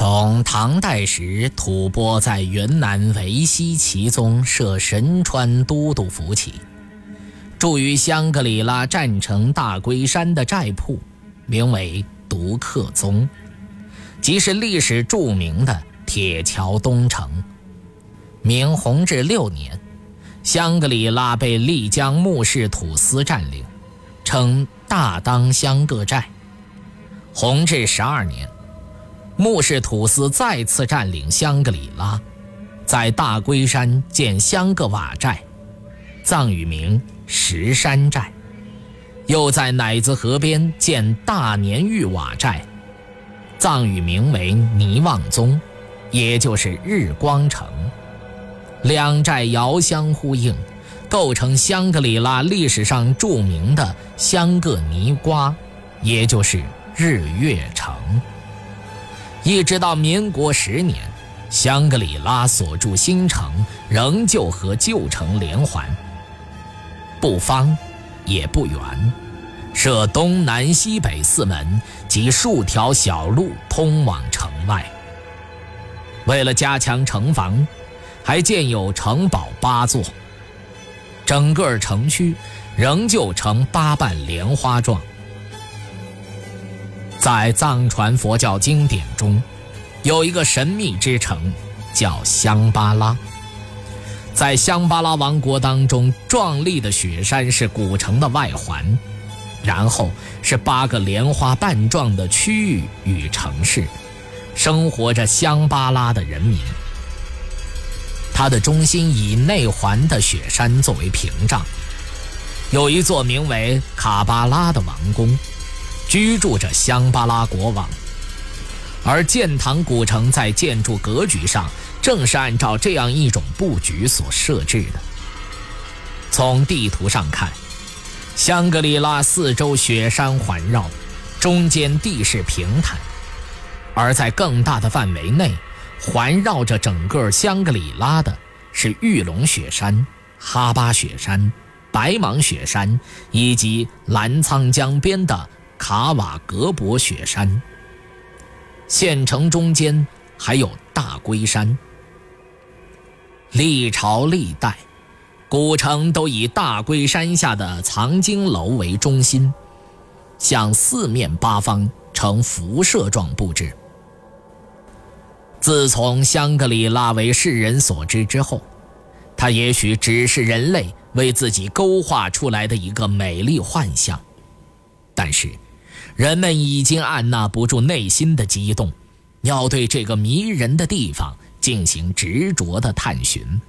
从唐代时吐蕃在云南维西奇宗设神川都督府起，住于香格里拉战城大龟山的寨铺，名为独克宗，即是历史著名的铁桥东城。明弘治六年，香格里拉被丽江木氏土司占领，称大当香各寨。弘治十二年。穆氏土司再次占领香格里拉，在大龟山建香格瓦寨，藏语名石山寨；又在乃子河边建大年玉瓦寨，藏语名为尼旺宗，也就是日光城。两寨遥相呼应，构成香格里拉历史上著名的香格尼瓜，也就是日月城。一直到民国十年，香格里拉所筑新城仍旧和旧城连环，不方，也不圆，设东南西北四门及数条小路通往城外。为了加强城防，还建有城堡八座。整个城区仍旧呈八瓣莲花状。在藏传佛教经典中，有一个神秘之城，叫香巴拉。在香巴拉王国当中，壮丽的雪山是古城的外环，然后是八个莲花瓣状的区域与城市，生活着香巴拉的人民。它的中心以内环的雪山作为屏障，有一座名为卡巴拉的王宫。居住着香巴拉国王，而建堂古城在建筑格局上正是按照这样一种布局所设置的。从地图上看，香格里拉四周雪山环绕，中间地势平坦；而在更大的范围内，环绕着整个香格里拉的是玉龙雪山、哈巴雪山、白芒雪山以及澜沧江边的。卡瓦格博雪山，县城中间还有大龟山。历朝历代，古城都以大龟山下的藏经楼为中心，向四面八方呈辐射状布置。自从香格里拉为世人所知之后，它也许只是人类为自己勾画出来的一个美丽幻象，但是。人们已经按捺不住内心的激动，要对这个迷人的地方进行执着的探寻。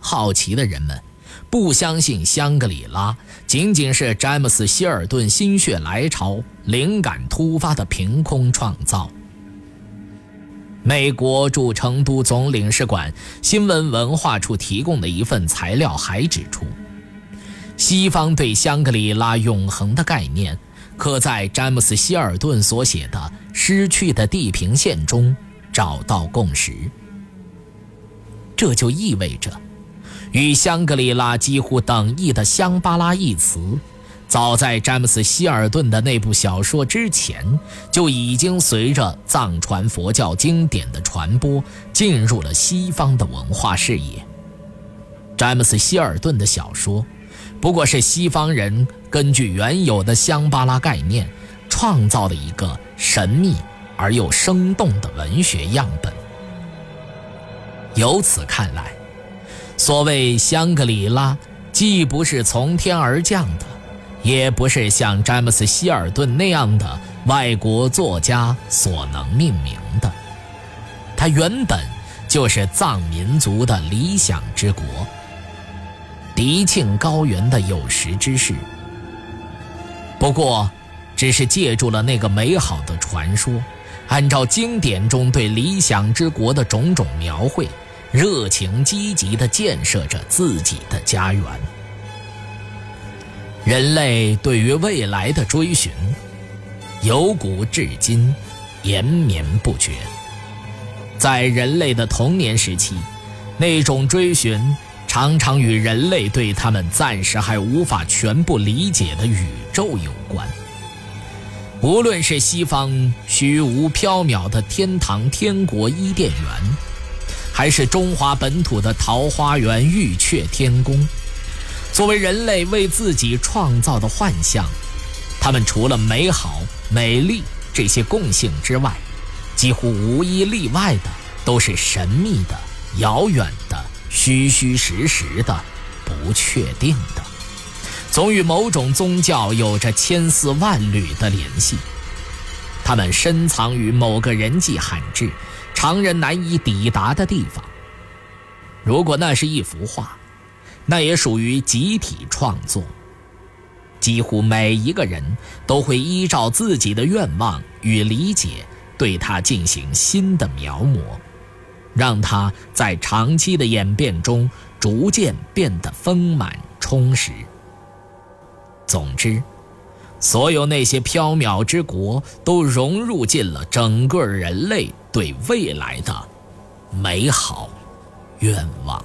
好奇的人们不相信香格里拉仅仅是詹姆斯·希尔顿心血来潮、灵感突发的凭空创造。美国驻成都总领事馆新闻文化处提供的一份材料还指出，西方对香格里拉永恒的概念。可在詹姆斯·希尔顿所写的《失去的地平线》中找到共识。这就意味着，与香格里拉几乎等义的“香巴拉”一词，早在詹姆斯·希尔顿的那部小说之前，就已经随着藏传佛教经典的传播，进入了西方的文化视野。詹姆斯·希尔顿的小说。不过是西方人根据原有的香巴拉概念，创造的一个神秘而又生动的文学样本。由此看来，所谓香格里拉，既不是从天而降的，也不是像詹姆斯·希尔顿那样的外国作家所能命名的，它原本就是藏民族的理想之国。迪庆高原的有识之士，不过，只是借助了那个美好的传说，按照经典中对理想之国的种种描绘，热情积极地建设着自己的家园。人类对于未来的追寻，由古至今，延绵不绝。在人类的童年时期，那种追寻常常与人类对他们暂时还无法全部理解的宇宙有关。无论是西方虚无缥缈的天堂、天国、伊甸园，还是中华本土的桃花源、玉阙天宫。作为人类为自己创造的幻象，它们除了美好、美丽这些共性之外，几乎无一例外的都是神秘的、遥远的、虚虚实实的、不确定的，总与某种宗教有着千丝万缕的联系。它们深藏于某个人迹罕至、常人难以抵达的地方。如果那是一幅画。那也属于集体创作，几乎每一个人都会依照自己的愿望与理解，对它进行新的描摹，让它在长期的演变中逐渐变得丰满充实。总之，所有那些缥缈之国都融入进了整个人类对未来的美好愿望。